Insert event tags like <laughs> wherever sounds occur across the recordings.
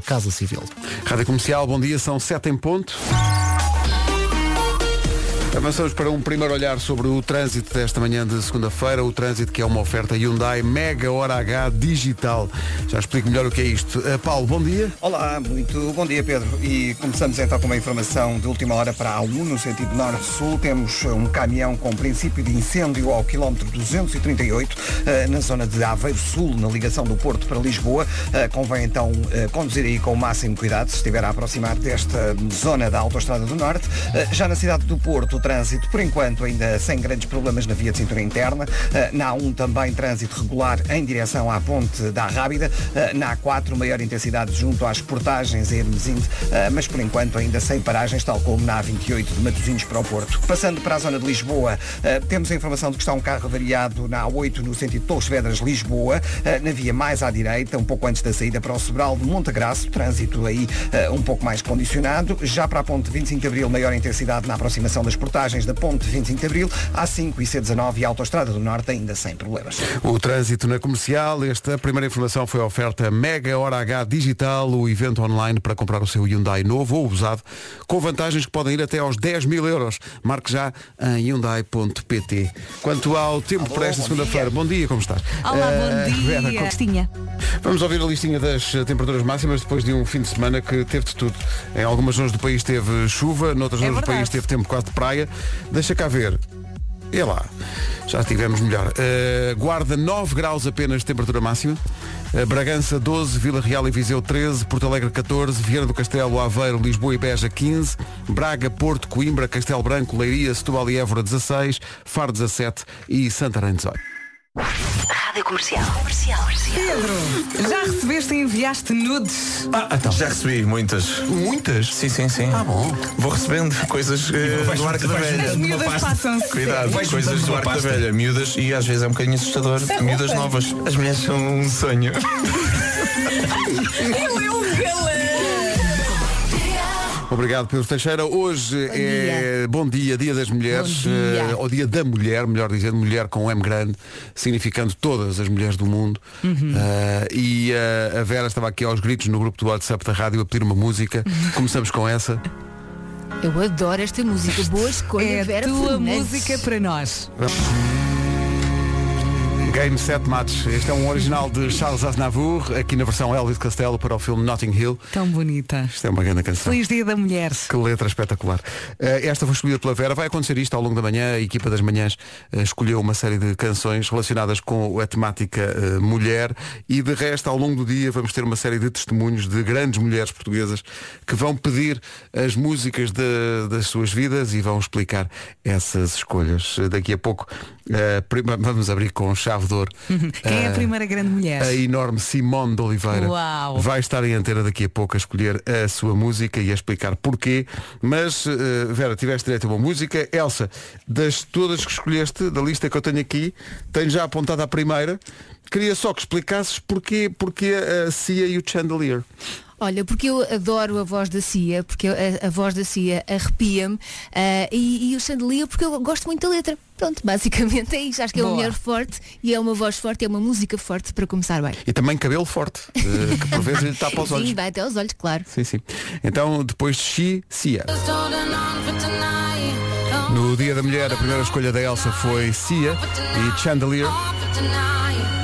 Casa Civil. Rádio Comercial, bom dia, são sete em ponto. Avançamos para um primeiro olhar sobre o trânsito desta manhã de segunda-feira, o trânsito que é uma oferta Hyundai Mega Hora H digital. Já explico melhor o que é isto. Uh, Paulo, bom dia. Olá, muito bom dia Pedro. E começamos então com uma informação de última hora para a A1, no sentido norte-sul. Temos um caminhão com princípio de incêndio ao quilómetro 238, eh, na zona de Aveiro Sul, na ligação do Porto para Lisboa. Eh, Convém então eh, conduzir aí com o máximo cuidado se estiver a aproximar desta zona da Autostrada do Norte. Eh, Já na cidade do Porto, trânsito, por enquanto, ainda sem grandes problemas na via de cintura interna. Eh, Na A1 também trânsito regular em direção à ponte da Rábida. Eh, Na A4, maior intensidade junto às portagens a Hermesinde, eh, mas por enquanto ainda sem paragens, tal como na A28 de Matosinhos para o Porto. Passando para a zona de Lisboa, temos a informação de que está um carro variado na A8 no sentido Torres Vedras, Lisboa, eh, na via mais à direita, um pouco antes da saída para o Sobral de Montegraço, trânsito aí um pouco mais condicionado. Já para a ponte 25 de Abril, maior intensidade na aproximação das portagens da ponte 25 de Abril, A5 e C19 e a Autostrada do Norte ainda sem problemas. O trânsito na comercial, esta primeira informação foi a oferta Mega Hora H Digital, o evento online para comprar o seu Hyundai novo ou usado, com vantagens que podem ir até aos 10 mil euros. Marque já em Hyundai.pt. Quanto ao tempo Alô, para esta segunda-feira, bom dia, como estás? Olá, Eh, bom Vera, dia. como- Cristinha. Vamos ouvir a listinha das eh, temperaturas máximas depois de um fim de semana que teve de tudo. Em algumas zonas do país teve chuva, noutras É zonas do verdade. país teve tempo quase de praia. Deixa cá ver. E lá, já estivemos melhor. Eh, Guarda 9 graus apenas de temperatura máxima. Eh, Bragança 12, Vila Real e Viseu 13, Porto Alegre 14, Viana do Castelo, Aveiro, Lisboa e Beja 15, Braga, Porto, Coimbra, Castelo Branco, Leiria, Setúbal e Évora 16, Faro 17 e Santarém 18. Rádio Comercial. Comercial. Pedro, já recebeste e enviaste nudes? Já recebi muitas. Muitas? Sim, sim, sim. Ah, bom. Vou recebendo coisas eh, do Arco da Velha. As miúdas passam-se. Cuidado, Vais coisas do Arco da. Velha. Miúdas e às vezes é um bocadinho assustador. Miúdas novas. As mulheres são um sonho. <laughs> <laughs> Ele é um galã. Obrigado, Pedro Teixeira. Hoje é bom dia, dia das mulheres, Bom dia. eh, ou dia da mulher, melhor dizendo, mulher com M grande, significando todas as mulheres do mundo. Uhum. Eh, e eh, a Vera estava aqui aos gritos no grupo do WhatsApp da rádio a pedir uma música. Começamos com essa. Eu adoro esta música. Boa escolha, É Vera a tua Fernandes. música para nós. Game 7 Match. Este é um original de Charles Aznavour, aqui na versão Elvis Costello para o filme Notting Hill. Tão bonita. Isto é uma grande canção. Feliz Dia da Mulher. Que letra espetacular. Eh, esta foi escolhida pela Vera. Vai acontecer isto ao longo da manhã. A equipa das manhãs eh, escolheu uma série de canções relacionadas com a temática eh, mulher e de resto ao longo do dia vamos ter uma série de testemunhos de grandes mulheres portuguesas que vão pedir as músicas de- das suas vidas e vão explicar essas escolhas. Daqui a pouco vamos abrir com chave de ouro. Quem é a Eh, primeira grande mulher? a enorme Simone de Oliveira Uau. vai estar em antena daqui a pouco a escolher a sua música e a explicar porquê. Mas, eh, Vera, tiveste direito a uma música. Elsa, das todas que escolheste, da lista que eu tenho aqui, tenho já apontado a primeira. Queria só que explicasses porquê, porquê a Cia e o Chandelier. Olha, porque eu adoro a voz da Cia, porque a, a voz da Cia arrepia-me ah, e, e o Chandelier porque eu gosto muito da letra. Pronto, basicamente é isso. Acho que é uma Boa. mulher forte e é uma voz forte, é uma música forte para começar bem. E também cabelo forte, eh, que por vezes lhe tapa os olhos. Sim, vai até aos olhos, claro. Sim, sim. Então, depois de She, Cia. No Dia da Mulher, a primeira escolha da Elsa foi Cia e Chandelier.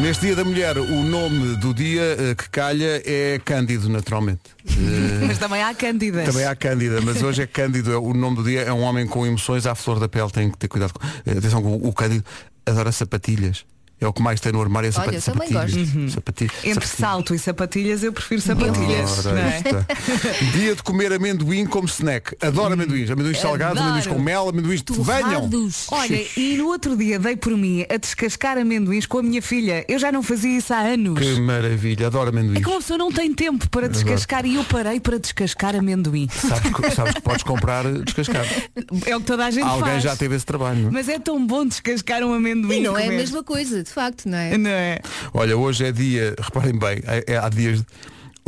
Neste Dia da Mulher, o nome do dia eh, que calha é Cândido, naturalmente. <laughs> Eh, Mas também há cândidas. também há Cândida, mas hoje é Cândido. é- O nome do dia é um homem com emoções à flor da pele. Tem que ter cuidado. com- eh, Atenção, o Cândido adora sapatilhas. É o que mais tem no armário, é sapa- Olha, eu também sapatilhas. Uhum. Sapatilhas. Entre sapatilhas. salto e sapatilhas, eu prefiro sapatilhas. Ora, é? está. Dia de comer amendoim como snack. Adoro amendoins. Amendoins salgados, Adoro. amendoins com mel, amendoins de venham. Olha, e no outro dia dei por mim a descascar amendoins com a minha filha. Eu já não fazia isso há anos. Que maravilha, adoro É amendoins. que uma pessoa não tem tempo para descascar e eu parei para descascar amendoim. Sabes, que- sabes que podes comprar descascado. É o que toda a gente Alguém faz. já teve esse trabalho. não é? Mas é tão bom descascar um amendoim. E não é a mesma coisa, de facto, não é? Não é? Olha, hoje é dia, reparem bem, é, é- há dias.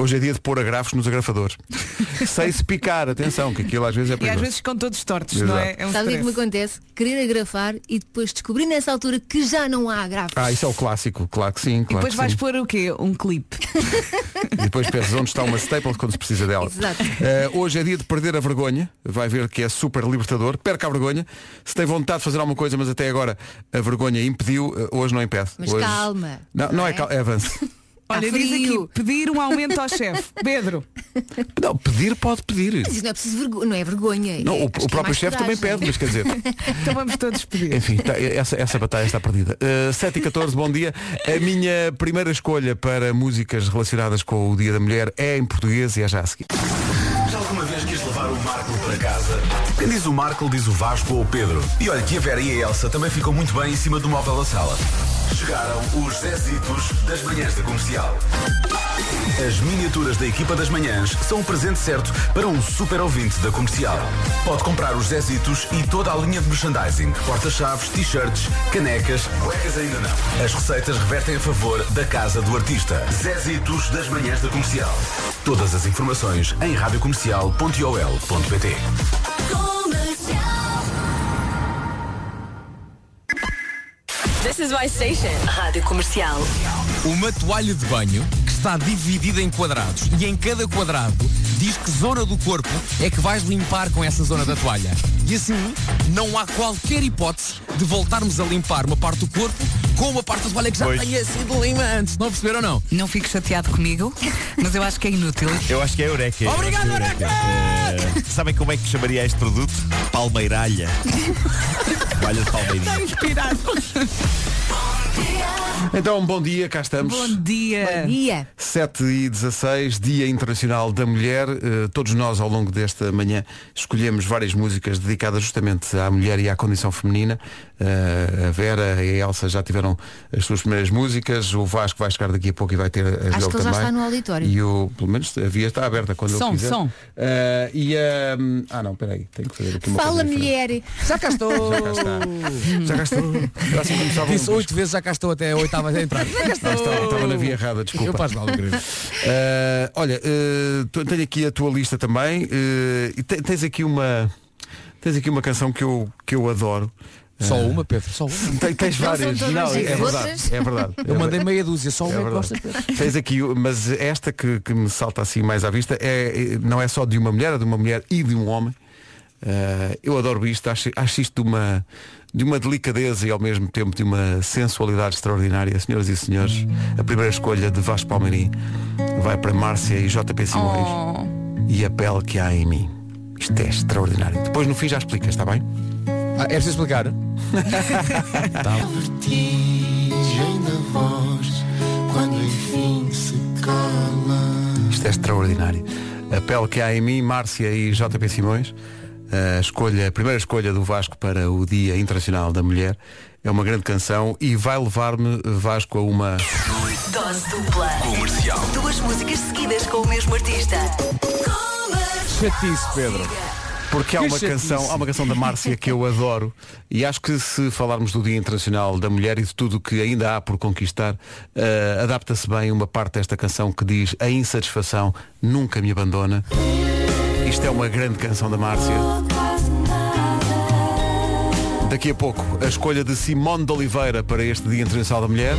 Hoje é dia de pôr agrafos nos agrafadores. <laughs> Sem se picar, atenção, que aquilo às vezes é E às perigoso. vezes ficam todos tortos, não é? É um Sabe o que é me acontece? Querer agrafar e depois descobrir nessa altura que já não há agrafos. Ah, isso é o clássico, claro que sim. E Claro depois que vais sim. pôr o quê? Um clipe. <laughs> E depois pensas onde está uma staple quando se precisa dela. Exato. Eh, hoje é dia de perder a vergonha. Vai ver que é super libertador. Perca a vergonha. Se tem vontade de fazer alguma coisa, mas até agora a vergonha impediu, eh, hoje não impede. Mas Hoje- calma, Não, não, não é é? calma, é avance. <laughs> Olha, diz aqui, pedir um aumento ao chefe. <laughs> Pedro. Não, pedir pode pedir. Mas isso não é preciso vergonha, não é vergonha. Não, é- o, acho que o é próprio mais chefe também pede, mas quer dizer. <laughs> Então vamos todos pedir. Enfim, tá, essa, essa batalha está perdida. Uh, 7 e 14, bom dia. A minha primeira escolha para músicas relacionadas com o Dia da Mulher é em português e é já a seguir. Já alguma vez quis levar o Marco para casa? Quem diz o Marco diz o Vasco ou o Pedro. E olha que a Vera e a Elsa também ficam muito bem em cima do móvel da sala. Chegaram os Zezitos das manhãs da comercial. As miniaturas da equipa das manhãs são o presente certo para um super ouvinte da comercial. Pode comprar os Zezitos e toda a linha de merchandising: porta-chaves, t-shirts, canecas, cuecas ainda não. As receitas revertem a favor da casa do artista. Zezitos das manhãs da comercial. Todas as informações em radiocomercial.ol.pt. This is my station. Rádio Comercial. Uma toalha de banho que está dividida em quadrados e em cada quadrado diz que zona do corpo é que vais limpar com essa zona da toalha. E assim não há qualquer hipótese de voltarmos a limpar uma parte do corpo com uma parte da toalha que já tenha sido limpa antes. Não perceberam não? Não fico chateado comigo, mas eu acho que é inútil. <laughs> Eu acho que é Eureka. Eu Obrigado, é Eureka! Eh, sabem como é que chamaria este produto? Palmeiralha. <laughs> Toalha de palmeirinha. Inspirado. <laughs> Então, bom dia, cá estamos. Bom dia. Ia. 7 e 16, Dia Internacional da Mulher. Eh, todos nós, ao longo desta manhã, escolhemos várias músicas dedicadas justamente à mulher e à condição feminina. Eh, a Vera e a Elsa já tiveram as suas primeiras músicas. O Vasco vai chegar daqui a pouco e vai ter as dele que ele já também. está no auditório. E o, pelo menos a via está aberta quando Som, ele quiser. som. Eh, e a. ah, não, peraí, tenho que fazer aqui uma Fala, mulher. Já cá estou! Já cá está. Já cá estou. <laughs> Um Disse oito vezes, já cá estou até a a entrar. <laughs> Ah, estava, na via errada, Eu desculpa. faz mal, querido. Uh, <laughs> olha, uh, tenho aqui a tua lista também uh, e te- tens aqui uma tens aqui uma canção que eu, que eu adoro. Só uma, Pedro, só uma. Tem- tens várias. Não, é verdade. É verdade. Eu É mandei meia dúzia, só é uma é que verdade. Pedro. Tens aqui, mas esta que, que me salta assim mais à vista é, é- não é só de uma mulher, é de uma mulher e de um homem. Uh, eu adoro isto, acho, acho isto de uma, de uma delicadeza e ao mesmo tempo de uma sensualidade extraordinária. Senhoras e senhores, a primeira escolha de Vasco Palmeirim vai para Márcia e JP Simões Oh. e a pele que há em mim. Isto é extraordinário. Depois no fim já explicas, está bem? Ah, é preciso explicar? <laughs> Isto é extraordinário. A pele que há em mim, Márcia e JP Simões. A escolha, a primeira escolha do Vasco para o Dia Internacional da Mulher. É uma grande canção e vai levar-me Vasco a uma. Dose dupla. Comercial. Duas músicas seguidas com o mesmo artista. Chatice, Pedro. Porque há uma canção, há uma canção da Márcia que eu adoro e acho que se falarmos do Dia Internacional da Mulher e de tudo o que ainda há por conquistar, eh, adapta-se bem uma parte desta canção que diz a insatisfação nunca me abandona. Isto é uma grande canção da Márcia. Daqui a pouco, a escolha de Simone de Oliveira para este Dia Internacional da Mulher.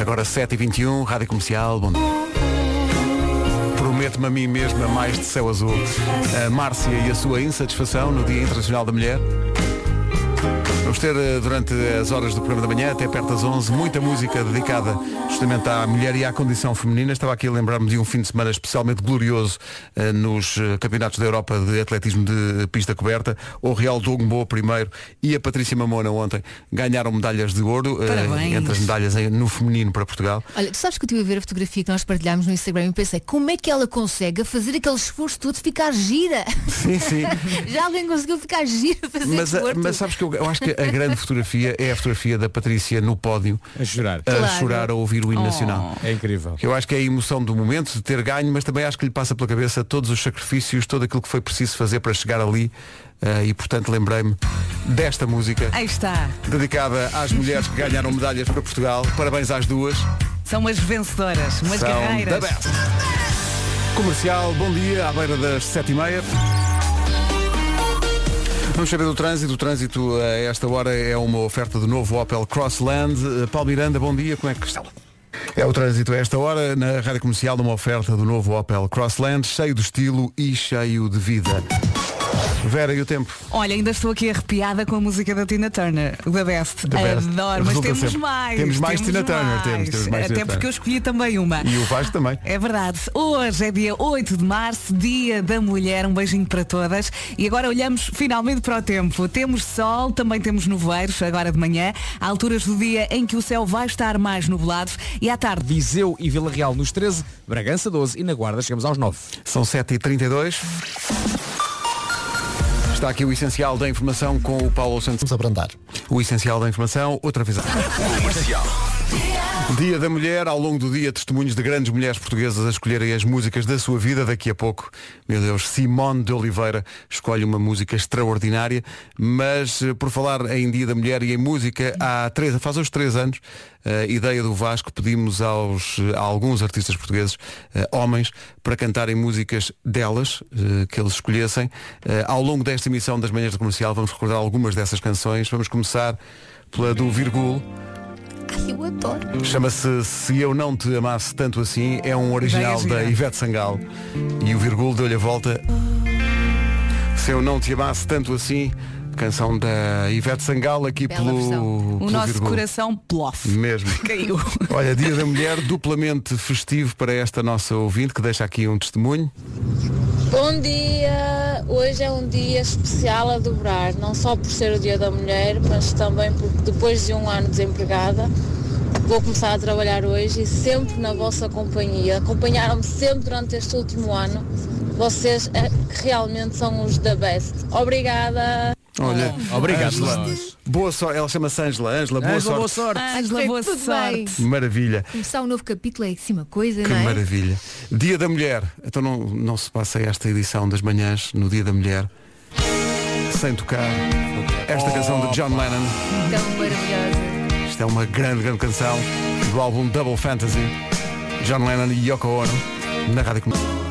Agora 7h21, Rádio Comercial, bom. Prometo-me a mim mesma mais de céu azul. A Márcia e a sua insatisfação no Dia Internacional da Mulher. Vamos ter eh, durante as horas do programa da manhã, até perto das 11, muita música dedicada justamente à mulher e à condição feminina. Estava aqui a lembrar-me de um fim de semana especialmente glorioso eh, nos eh, campeonatos da Europa de atletismo de pista coberta. O Real Dogbo primeiro e a Patrícia Mamona ontem ganharam medalhas de ouro, eh, entre as medalhas no feminino para Portugal. Olha, tu sabes que eu estive a ver a fotografia que nós partilhámos no Instagram e pensei, como é que ela consegue fazer aquele esforço todo ficar gira? Sim, sim. <laughs> Já alguém conseguiu ficar gira fazer Mas, a- desporto? mas sabes que eu, eu acho acho que a grande fotografia é a fotografia da Patrícia no pódio A chorar. a Claro. chorar a ouvir o hino nacional. É incrível. Eu acho que é a emoção do momento de ter ganho, mas também acho que lhe passa pela cabeça todos os sacrifícios, todo aquilo que foi preciso fazer para chegar ali. eh, e portanto lembrei-me desta música Aí está. dedicada às mulheres que ganharam medalhas para Portugal. Parabéns às duas. São umas vencedoras, umas São guerreiras. Comercial, bom dia, à beira das sete e meia. Vamos saber do trânsito. O trânsito a esta hora é uma oferta do novo Opel Crossland. Eh, Paulo Miranda, bom dia, como é que está? É o trânsito a esta hora na rádio comercial uma oferta do novo Opel Crossland, cheio de estilo e cheio de vida. Vera e o tempo. Olha, ainda estou aqui arrepiada com a música da Tina Turner, The Best. The Best. Adoro, mas Resulta temos sempre. mais. Temos mais Tina Turner, temos, temos mais Até Tina porque Turner. eu escolhi também uma. E o Vasco também. É verdade. Hoje é dia 8 de março, dia da mulher. Um beijinho para todas. E agora olhamos finalmente para o tempo. Temos sol, também temos nevoeiros agora de manhã. Há alturas do dia em que o céu vai estar mais nublado e à tarde. Viseu e Vila Real nos 13, Bragança 12 e na Guarda chegamos aos 9. São 7h32. Está aqui o essencial da informação com o Paulo Santos. Vamos abrandar. O essencial da informação, outra vez. Dia da Mulher, ao longo do dia, testemunhos de grandes mulheres portuguesas a escolherem as músicas da sua vida. Daqui a pouco, meu Deus, Simone de Oliveira escolhe uma música extraordinária. Mas, eh, por falar em Dia da Mulher e em música, há três, faz hoje três anos, a ideia do Vasco, pedimos aos, a alguns artistas portugueses, eh, homens, para cantarem músicas delas, eh, que eles escolhessem. Eh, ao longo desta emissão das Manhãs da Comercial, vamos recordar algumas dessas canções. Vamos começar pela do Virgul. Ai, eu adoro. Chama-se Se Eu Não Te Amasse Tanto Assim, é um original da. Ivete Sangal. E o Virgul deu-lhe a volta. Se Eu Não Te Amasse Tanto Assim, canção da Ivete Sangal aqui Bela pelo, versão. O pelo nosso Virgul. coração plof. Mesmo. <laughs> Caiu. Olha, Dia da Mulher, duplamente festivo para esta nossa ouvinte, que deixa aqui um testemunho. Bom dia! Hoje é um dia especial a dobrar, não só por ser o Dia da Mulher, mas também porque depois de um ano desempregada, vou começar a trabalhar hoje e sempre na vossa companhia. Acompanharam-me sempre durante este último ano. Vocês que realmente são os da best. Obrigada! Olha, Obrigado, Ângela, nós. boa sorte. Ela chama-se Ângela. Ângela, boa Ângela, boa sorte. sorte. Ângela, boa Tudo sorte. bem. Maravilha. Começar um novo capítulo é assim uma coisa, Que não é? maravilha. Dia da Mulher. Então não, não se passa esta edição das manhãs no Dia da Mulher sem tocar esta canção de John Lennon. Tão maravilhosa. Isto é uma grande, grande canção do álbum Double Fantasy. John Lennon e Yoko Ono na rádio Comercial.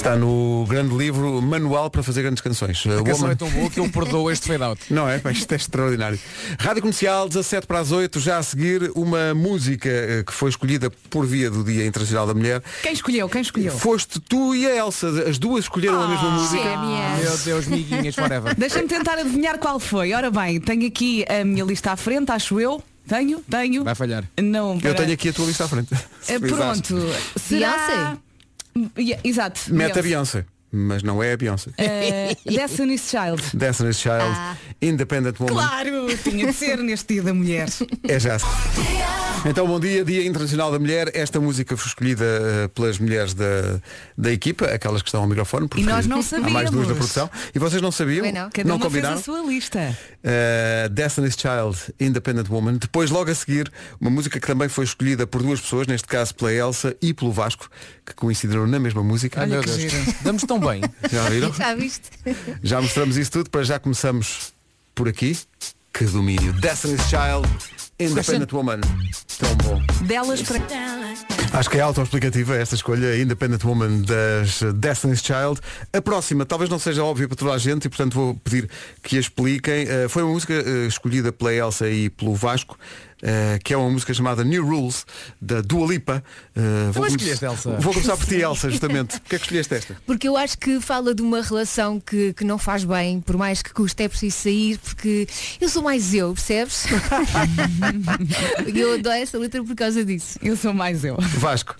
Está no grande livro Manual para fazer grandes canções. A canção Woman- é tão boa que eu perdoo este fade out. <laughs> Não é? Pá, Isto é extraordinário. Rádio Comercial, 17 para as 8, já a seguir uma música eh, que foi escolhida por via do Dia Internacional da Mulher. Quem escolheu? Quem escolheu? Foste tu e a Elsa, as duas escolheram a mesma música. Gêmeas. Meu Deus, miguinhas, forever. <laughs> Deixa-me tentar adivinhar qual foi. Ora bem, tenho aqui a minha lista à frente, acho eu. Tenho? Tenho? Vai falhar. Não, Eu peraí. tenho aqui a tua lista à frente. Eh, Pronto. Será... Yeah, Exato. Mete a Beyoncé, mas não é a Beyoncé. Eh, Destiny's Child. Destiny's Child, Ah. Independent Woman. Claro, tinha de ser neste dia da mulher. É já. <laughs> Então, bom dia, Dia Internacional da Mulher. Esta música foi escolhida eh, pelas mulheres da, da equipa, aquelas que estão ao microfone. porque E nós não Há mais duas da sabíamos. produção. E vocês não sabiam? Bem, não. Cada não uma combinaram? fez a sua lista. Uh, Destiny's Child, Independent Woman. Depois, logo a seguir, uma música que também foi escolhida por duas pessoas, neste caso pela Elsa e pelo Vasco, que coincidiram na mesma música. Ai meu que Deus. giro. Damos tão bem. <laughs> Já viram? Já viste? <laughs> Já mostramos isso tudo, para já começamos por aqui. Que domínio. Destiny's Child, Independent Woman. Tão bom. Delas para. Acho que é autoexplicativa esta escolha, Independent Woman das Destiny's Child. A próxima talvez não seja óbvia para toda a gente e portanto vou pedir que a expliquem. Eh, foi uma música eh, escolhida pela Elsa e pelo Vasco, eh, que é uma música chamada New Rules, da Dua Lipa. Eh, vou, escolheste, Elsa? vou começar por ti, Elsa, justamente. Porquê é que escolheste esta? Porque eu acho que fala de uma relação que, que não faz bem, por mais que custe, é preciso sair, porque eu sou mais eu, percebes? <laughs> Eu adoro essa letra por causa disso. Eu sou mais eu. Vasco.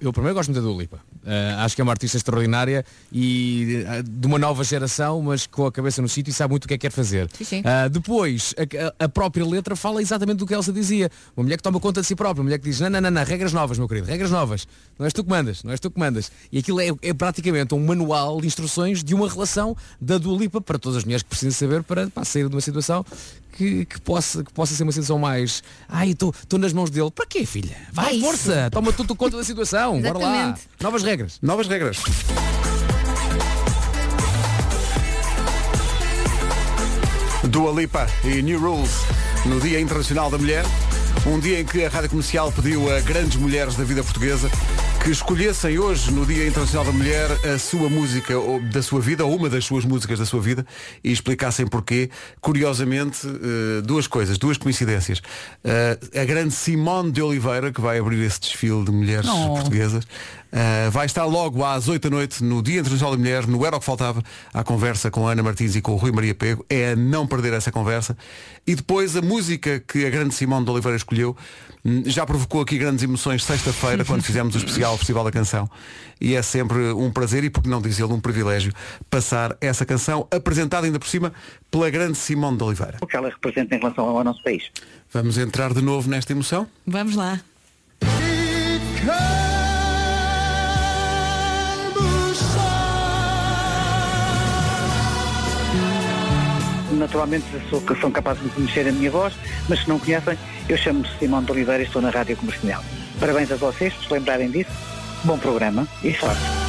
Eu primeiro gosto muito da Dua Lipa. Ah, acho que é uma artista extraordinária e ah, de uma nova geração, mas com a cabeça no sítio e sabe muito o que é que quer fazer. Sim, sim. Ah, depois, a, a própria letra fala exatamente do que Elsa dizia. Uma mulher que toma conta de si própria, uma mulher que diz, não, não, não, não, regras novas, meu querido, regras novas. Não és tu que mandas, não és tu que mandas. E aquilo é, é praticamente um manual de instruções de uma relação da Dua Lipa para todas as mulheres que precisam saber para pá, sair de uma situação que, que possa, que possa ser uma situação mais. Ai, estou nas mãos dele. Para quê, filha? Vai, É isso. força! Toma tudo conta da situação. Bora lá. Novas regras. Novas regras. Dua Lipa e New Rules no Dia Internacional da Mulher. Um dia em que a Rádio Comercial pediu a grandes mulheres da vida portuguesa que escolhessem hoje, no Dia Internacional da Mulher, a sua música ou da sua vida, ou uma das suas músicas da sua vida, e explicassem porquê. Curiosamente, eh, duas coisas, duas coincidências. Eh, a grande Simone de Oliveira, que vai abrir esse desfile de mulheres Oh. portuguesas, Uh, vai estar logo às 8 da noite no Dia Internacional da Mulher, no Era o que Faltava, à conversa com a Ana Martins e com o Rui Maria Pego. É a não perder essa conversa. E depois a música que a grande Simone de Oliveira escolheu hum, já provocou aqui grandes emoções sexta-feira, quando fizemos o especial Festival da Canção. E é sempre um prazer e, por que não dizê-lo, um privilégio passar essa canção, apresentada ainda por cima pela grande Simone de Oliveira. O que ela representa em relação ao nosso país. Vamos entrar de novo nesta emoção? Vamos lá. Naturalmente sou, são capazes de conhecer a minha voz, mas se não conhecem, eu chamo-me Simão de Oliveira e estou na Rádio Comercial. Parabéns a vocês por se lembrarem disso. Bom programa e sorte.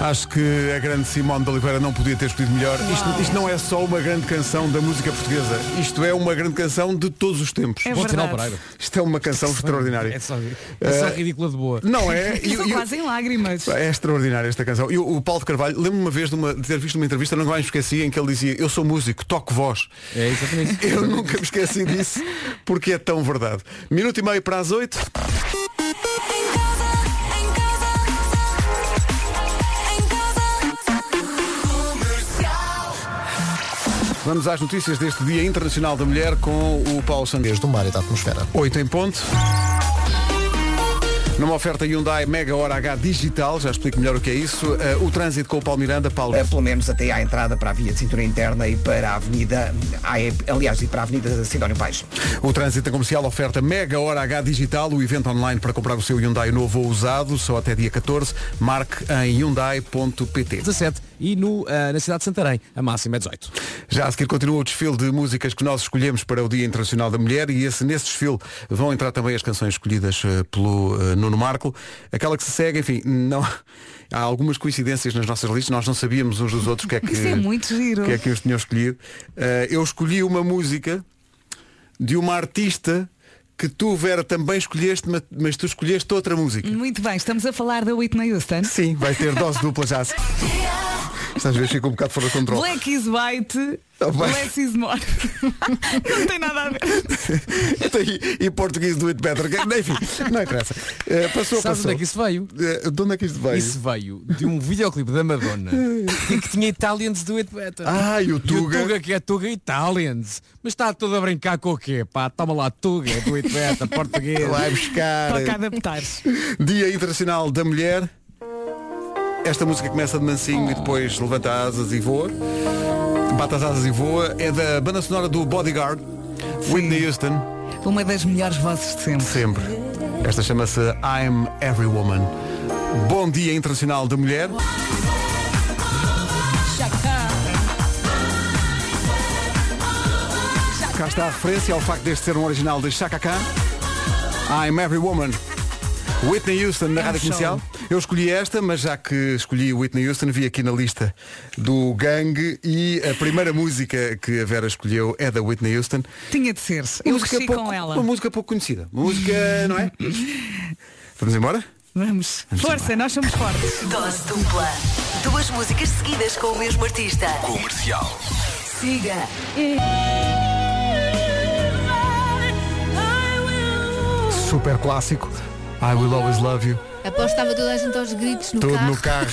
Acho que a grande Simone de Oliveira não podia ter escolhido melhor. Isto, isto não é só uma grande canção da música portuguesa. Isto é uma grande canção de todos os tempos. É Bom. Pereira. Isto é uma canção extraordinária. É só, é só Eh, ridícula de boa. Não é? <laughs> E- Estou e- quase em lágrimas. é extraordinária esta canção. E o, Paulo de Carvalho, lembro-me uma vez de, uma- de ter visto uma entrevista, nunca mais me esqueci, em que ele dizia, eu sou músico, toco voz. É exatamente isso. <laughs> Eu nunca me esqueci disso, porque é tão verdade. Minuto e meio para as oito. Vamos às notícias deste Dia Internacional da Mulher com o Paulo Santos. do mar e da atmosfera. 8 em ponto. Numa oferta Hyundai Mega Hora H Digital, já explico melhor o que é isso. Eh, o trânsito com o Paulo Miranda, Paulo. Eh, pelo menos até à entrada para a via de cintura interna e para a avenida, ah, é, aliás, e para a avenida Sidónio Pais. O trânsito comercial oferta Mega Hora H Digital, o evento online para comprar o seu Hyundai novo ou usado, só até dia 14. Marque em hyundai.pt. 17 e no, ah, na cidade de Santarém, a máxima é 18. Já a seguir continua o desfile de músicas que nós escolhemos para o Dia Internacional da Mulher e esse, nesse desfile vão entrar também as canções escolhidas eh, pelo eh, Nuno Marco. Aquela que se segue, enfim, não... <laughs> Há algumas coincidências nas nossas listas, nós não sabíamos uns dos outros o que é que, <laughs> Isso é muito giro. que, é que eles tinham escolhido. Eu escolhi uma música de uma artista que tu, Vera, também escolheste, ma- mas tu escolheste outra música. Muito bem, estamos a falar da Whitney Houston. Sim, vai ter dose dupla já. <laughs> Estas vezes fica um bocado fora de controle. Black is white, Oh, bem. less is more. <laughs> Não tem nada a ver. <laughs> e, e português do it better. Enfim, não interessa. Eh, passou, Sabes passou. onde é que isso veio? Eh, de onde é que isto veio? Isso veio de um videoclipe da Madonna <laughs> em que tinha Italians do It Better. Ah, e o Tuga. E o Tuga que é Tuga Italians. Mas está todo a brincar com o quê? Pá, toma lá Tuga do It Better, português. Vai buscar. Toca a adaptar-se. Dia Internacional da Mulher. Esta música começa de mansinho e depois levanta asas e voa. Bate as asas e voa. É da banda sonora do Bodyguard. Whitney Houston. Uma das melhores vozes de sempre. Sempre. Esta chama-se I'm Every Woman. Bom Dia Internacional da Mulher. Cá está a referência ao facto deste ser um original de Chaka Khan. I'm Every Woman. Whitney Houston na É um rádio show. comercial. Eu escolhi esta, mas já que escolhi Whitney Houston, vi aqui na lista do gangue e a primeira música que a Vera escolheu é da Whitney Houston. Tinha de ser. Eu Música pouco- com ela. Uma música pouco conhecida. Uma música, <laughs> não é? Vamos embora? Vamos. Força, nós somos fortes. Dose dupla. Duas músicas seguidas com o mesmo artista. Comercial. Siga. Super clássico. I Will Always Love You. Após estava toda a gente aos gritos no Todo carro. no carro.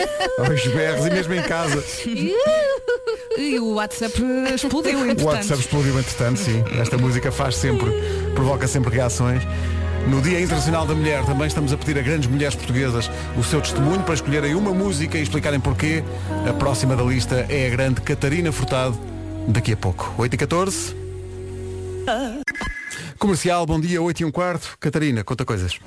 <laughs> aos berros e mesmo em casa. E o WhatsApp explodiu, O entretanto. WhatsApp explodiu entretanto, sim. Esta música faz sempre, provoca sempre reações. No Dia Internacional da Mulher também estamos a pedir a grandes mulheres portuguesas o seu testemunho para escolherem uma música e explicarem porquê. A próxima da lista é a grande Catarina Furtado, daqui a pouco. 8 e 14. Comercial, bom dia, 8 e um quarto. Catarina, conta coisas.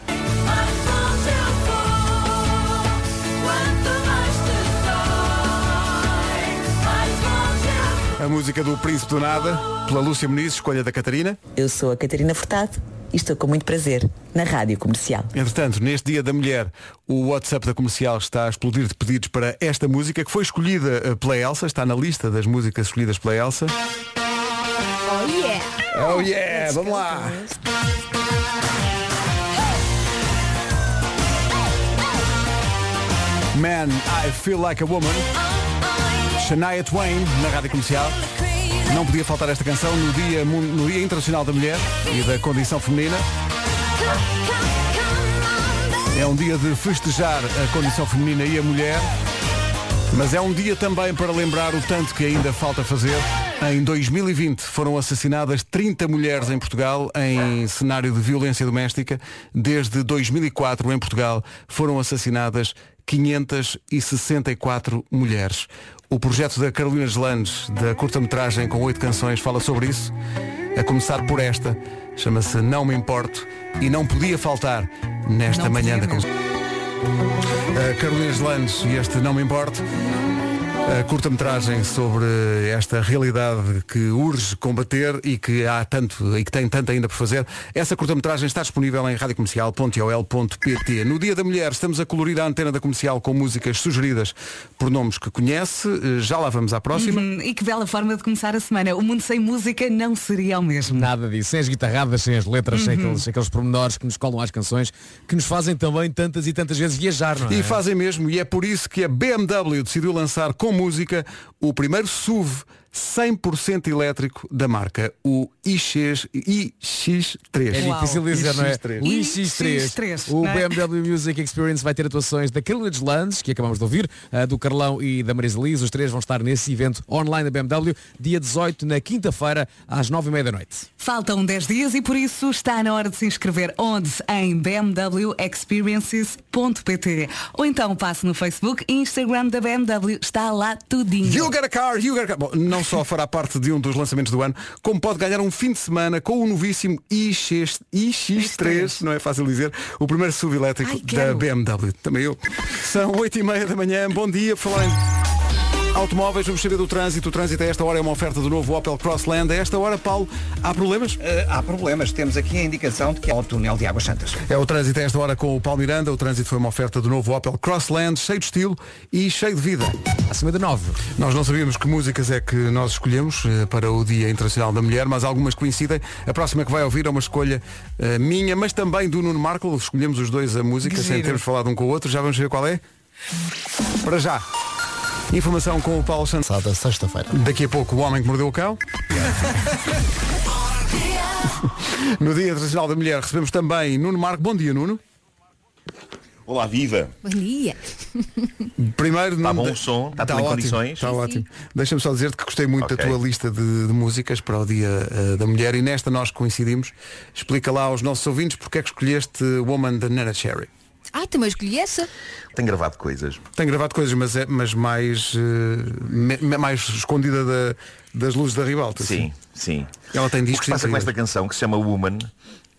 A música do Príncipe do Nada, pela Lúcia Muniz, escolha da Catarina. Eu sou a Catarina Furtado e estou com muito prazer na Rádio Comercial. Entretanto, neste Dia da Mulher, o WhatsApp da Comercial está a explodir de pedidos para esta música, que foi escolhida eh, pela Elsa, está na lista das músicas escolhidas pela Elsa. Oh yeah! Vamos lá! Man, I Feel Like a Woman. Shania Twain, na Rádio Comercial. Não podia faltar esta canção no dia, no dia Internacional da Mulher e da Condição Feminina. É um dia de festejar a condição feminina e a mulher, mas é um dia também para lembrar o tanto que ainda falta fazer. Em 2020 foram assassinadas 30 mulheres em Portugal em cenário de violência doméstica. Desde 2004 em Portugal foram assassinadas 564 mulheres. O projeto da Carolina Gelandes, da curta-metragem com oito canções, fala sobre isso. A começar por esta, chama-se Não Me Importo e não podia faltar nesta Não manhã da a Carolina Gelandes e este Não Me Importo. A curta-metragem sobre esta realidade que urge combater e que há tanto e que tem tanto ainda por fazer. Essa curta-metragem está disponível em radiocomercial.ol.pt. No Dia da Mulher estamos a colorir a antena da comercial com músicas sugeridas por nomes que conhece. Já lá vamos à próxima. Uhum, E que bela forma de começar a semana. O mundo sem música não seria o mesmo. Nada disso, sem as guitarradas, sem as letras, sem Uhum. aqueles, aqueles pormenores que nos colam às canções, que nos fazem também tantas e tantas vezes viajar, não é? E fazem mesmo, e é por isso que a BMW decidiu lançar com música o primeiro SUV 100% elétrico da marca, o iX, iX3. É difícil dizer, não é? iX3. O iX3. O é? BMW Music Experience vai ter atuações da Carolina Lands, que acabamos de ouvir, a do Carlão e da Marisa Liz. Os três vão estar nesse evento online da BMW, dia 18, na quinta-feira, às 9h30 da noite. Faltam 10 dias e por isso está na hora de se inscrever onde? Em bmwexperiences.pt Ou então passe no Facebook e Instagram da BMW. Está lá tudinho. You get a car, you get a car. Bom, não só fará parte de um dos lançamentos do ano, como pode ganhar um fim de semana com o novíssimo iX, iX3, não é fácil dizer, o primeiro SUV elétrico Ai, da. BMW. Também eu. São 8 e meia da manhã, bom dia, por falar em automóveis, vamos saber do trânsito. O trânsito a esta hora é uma oferta do novo Opel Crossland. A esta hora, Paulo, há problemas? Eh, há problemas. Temos aqui a indicação de que é o túnel de Águas Santas. É o trânsito a esta hora com o Paulo Miranda. O trânsito foi uma oferta do novo Opel Crossland, cheio de estilo e cheio de vida. Acima de 9. Nós não sabíamos que músicas é que nós escolhemos eh, para o Dia Internacional da Mulher, mas algumas coincidem. A próxima que vai ouvir é uma escolha eh, minha, mas também do Nuno Marco. Escolhemos os dois a música, sem termos falado um com o outro. Já vamos ver qual é? Para já. Informação com o Paulo Santos. Passada sexta-feira. Daqui a pouco o homem que mordeu o cão. <laughs> no Dia Internacional da Mulher recebemos também Nuno Marco. Bom dia, Nuno. Olá, viva! Bom dia. Primeiro, Está bom o som? Está tudo em ótimo, condições? Está Sim, ótimo. Deixa-me só dizer-te que gostei muito da Ok. tua lista de, de músicas para o Dia eh, da Mulher e nesta nós coincidimos. Explica lá aos nossos ouvintes porque é que escolheste Woman da Nana Cherry. Ai, também escolhi essa. Tenho gravado coisas. Tem gravado coisas, mas, é, mas mais, eh, me- mais escondida da- das luzes da ribalta. Sim, sim. Ela tem O que discos se passa com esta canção, que se chama Woman,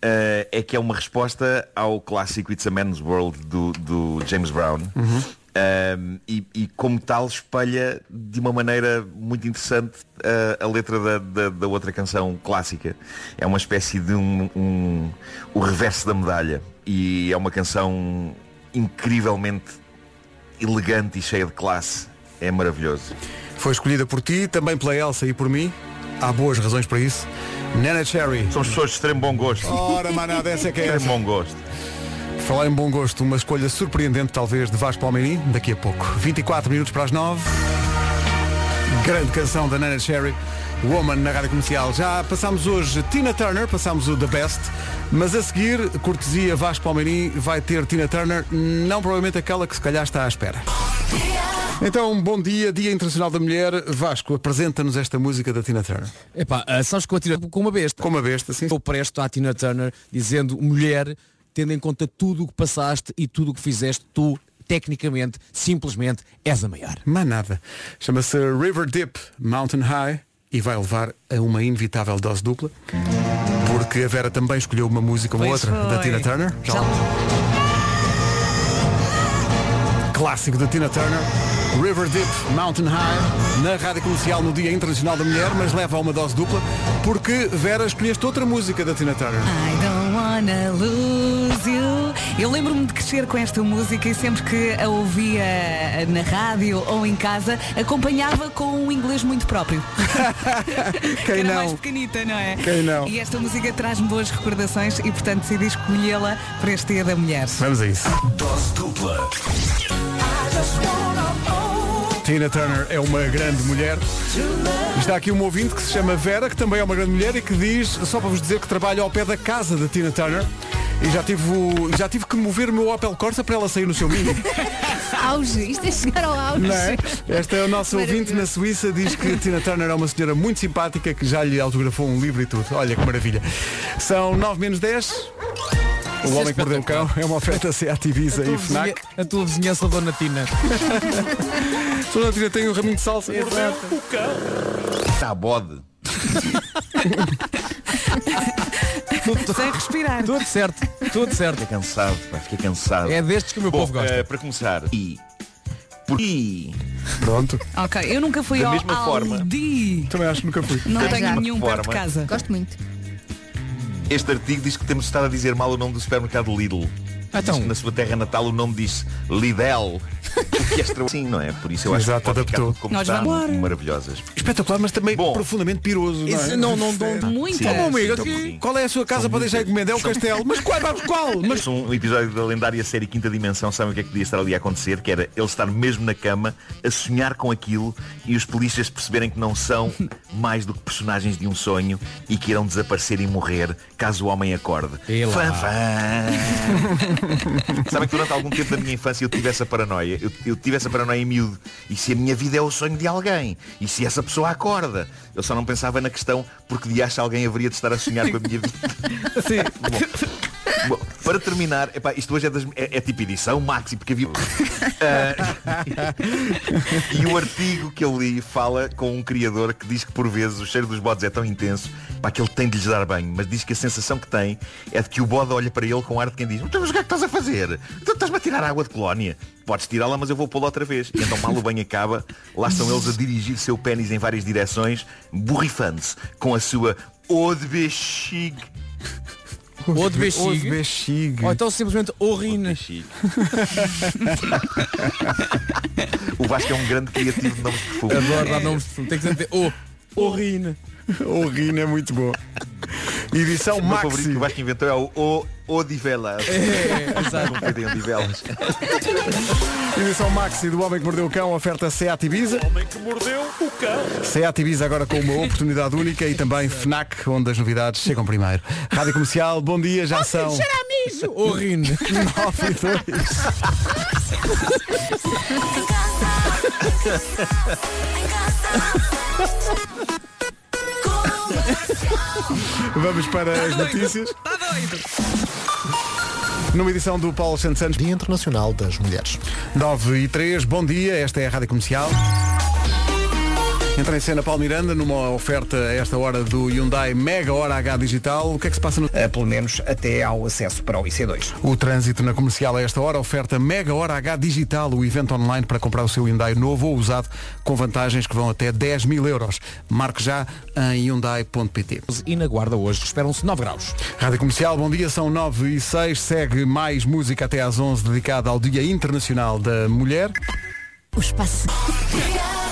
eh, é que é uma resposta ao clássico It's a Man's World do, do James Brown. Uhum. Um, e, e como tal espelha de uma maneira muito interessante eh, a letra da, da- da outra canção clássica. É uma espécie de um, um- o reverso da medalha. E é uma canção incrivelmente elegante e cheia de classe. É maravilhoso. Foi escolhida por ti, também pela Elsa e por mim. Há boas razões para isso. Nana Cherry. Somos pessoas de extremo bom gosto. Ora, manada, essa é que é essa. Extremo bom gosto. Falar em bom gosto, uma escolha surpreendente talvez de Vasco Palmeirim, daqui a pouco. 24 minutos para as 9. Grande canção da Nana Cherry, Woman na rádio comercial. Já passámos hoje Tina Turner, passámos o The Best, mas a seguir, cortesia Vasco Palmeirim vai ter Tina Turner, não provavelmente aquela que se calhar está à espera. Então, bom dia, Dia Internacional da Mulher. Vasco, apresenta-nos esta música da Tina Turner. Epá, ah, sabes que eu atiro com uma besta. Com uma besta, sim. Eu presto à Tina Turner dizendo mulher, tendo em conta tudo o que passaste e tudo o que fizeste, tu, tecnicamente, simplesmente, és a maior. Mas nada. Chama-se River Dip Mountain High e vai levar a uma inevitável dose dupla. Porque a Vera também escolheu uma música, Pois outra, da foi. Tina Turner. Já Já- lá. Clássico da Tina Turner. River Deep Mountain High na Rádio Comercial no Dia Internacional da Mulher, mas leva a uma dose dupla porque Vera escolheste outra música da Tina Turner. I don't wanna. Eu lembro-me de crescer com esta música e sempre que a ouvia na rádio ou em casa, acompanhava com um inglês muito próprio. <laughs> Quem Era não? mais pequenita, não é? Quem não? E esta música traz-me boas recordações e portanto decidi escolhê-la para este Dia da Mulher. Vamos a isso. Dose dupla. Tina Turner é uma grande mulher. Está aqui um ouvinte que se chama Vera, que também é uma grande mulher e que diz, só para vos dizer que trabalha ao pé da casa da Tina Turner. E já tive, o- já tive que mover o meu Opel Corsa para ela sair no seu mini. <laughs> Auge, isto é chegar ao auge. É? Esta é a nossa ouvinte na. Suíça, diz que Tina Turner é uma senhora muito simpática que já lhe autografou um livro e tudo. Olha que maravilha. São 9 menos 10. O Homem que Mordeu o Cão é uma oferta Seat Ibiza e FNAC. A tua vizinhança, Dona Tina. <laughs> Dona Tina tem um raminho de salsa. Está bode. <laughs> Sem respirar. Tudo certo, tudo certo. Fiquei cansado, pá, fiquei cansado. É destes que o meu Bom, povo gosta. eh, para começar, e por e Pronto. Ok, eu nunca fui Da ao mesma forma. Aldi. Também acho que nunca fui. Não Da tenho nenhum perto de forma. casa. Gosto muito. este artigo diz que temos estado a dizer mal o nome do supermercado Lidl. Então. Diz que na sua terra natal o nome diz Lidl. <laughs> Que é extra... Sim, não é? Por isso eu acho Exato, que pode ficar adaptou. tudo como Nós está, vamos- maravilhosas. Espetacular, mas também Bom. profundamente piroso. Não, é? Não, não, não, Muito. Sim. Oh, amigo, Sim, qual é a sua casa São para deixar encomenda? É o castelo. Mas qual? Mas qual? <laughs> Mas um episódio da lendária série Quinta Dimensão, sabem o que é que podia estar ali a acontecer? Que era ele estar mesmo na cama a sonhar com aquilo e os polícias perceberem que não são <laughs> mais do que personagens de um sonho e que irão desaparecer e morrer caso o homem acorde. Fã, fã. <laughs> Sabem que durante algum tempo da minha infância eu tive essa paranoia. Eu, eu tive essa paranoia em miúdo. E se a minha vida é o sonho de alguém? E se essa pessoa acorda? Eu só não pensava na questão porque de acha alguém haveria de estar a sonhar com a minha vida. <laughs> Bom, bom, para terminar, epá, isto hoje é, das- é- é tipo edição maxi, porque havia. Ah, <laughs> <laughs> e o artigo que eu li fala com um criador que diz que por vezes o cheiro dos bodes é tão intenso pá, que ele tem de lhes dar banho, mas diz que a sensação que tem é de que o bode olha para ele com ar de quem diz Então mas o que é que estás a fazer? Tu estás-me a tirar água de colónia? Podes tirá-la, mas eu vou pô-la outra vez. E então mal o banho acaba, lá estão eles a dirigir seu pênis em várias direções, borrifando-se com a sua eau de bexigue. Ou de Ou de bexiga. bexiga. Ou então simplesmente urina. <laughs> O Vasco é um grande criativo de nomes de perfume. Adoro dar nomes. Tem que dizer o. Urina. O Rino é muito bom. Edição O meu favorito Maxi. que o Vasco inventou é o O, Odivelas. É, exato. Edição Maxi do Homem que Mordeu o Cão, oferta Seat Ibiza. Homem que mordeu o cão. Seat Ibiza agora com uma oportunidade única e também FNAC, onde as novidades chegam primeiro. Rádio Comercial, bom dia, já são Urina. <laughs> 9 e 2. <laughs> Vamos para as notícias. Numa edição do Paulo Santos Santos. Dia Internacional das Mulheres. 9 e 3, bom dia, esta é a Rádio Comercial. Entra em cena Paulo Miranda numa oferta a esta hora do Hyundai Mega Hora H Digital. O que é que se passa no... Eh, pelo menos até ao acesso para o IC2. O trânsito na comercial a esta hora oferta Mega Hora H Digital, o evento online para comprar o seu Hyundai novo ou usado com vantagens que vão até 10 mil euros. Marque já em Hyundai.pt. E na guarda hoje esperam-se 9 graus. Rádio Comercial, bom dia, são 9 e 6. Segue mais música até às 11 dedicada ao Dia Internacional da Mulher. O espaço.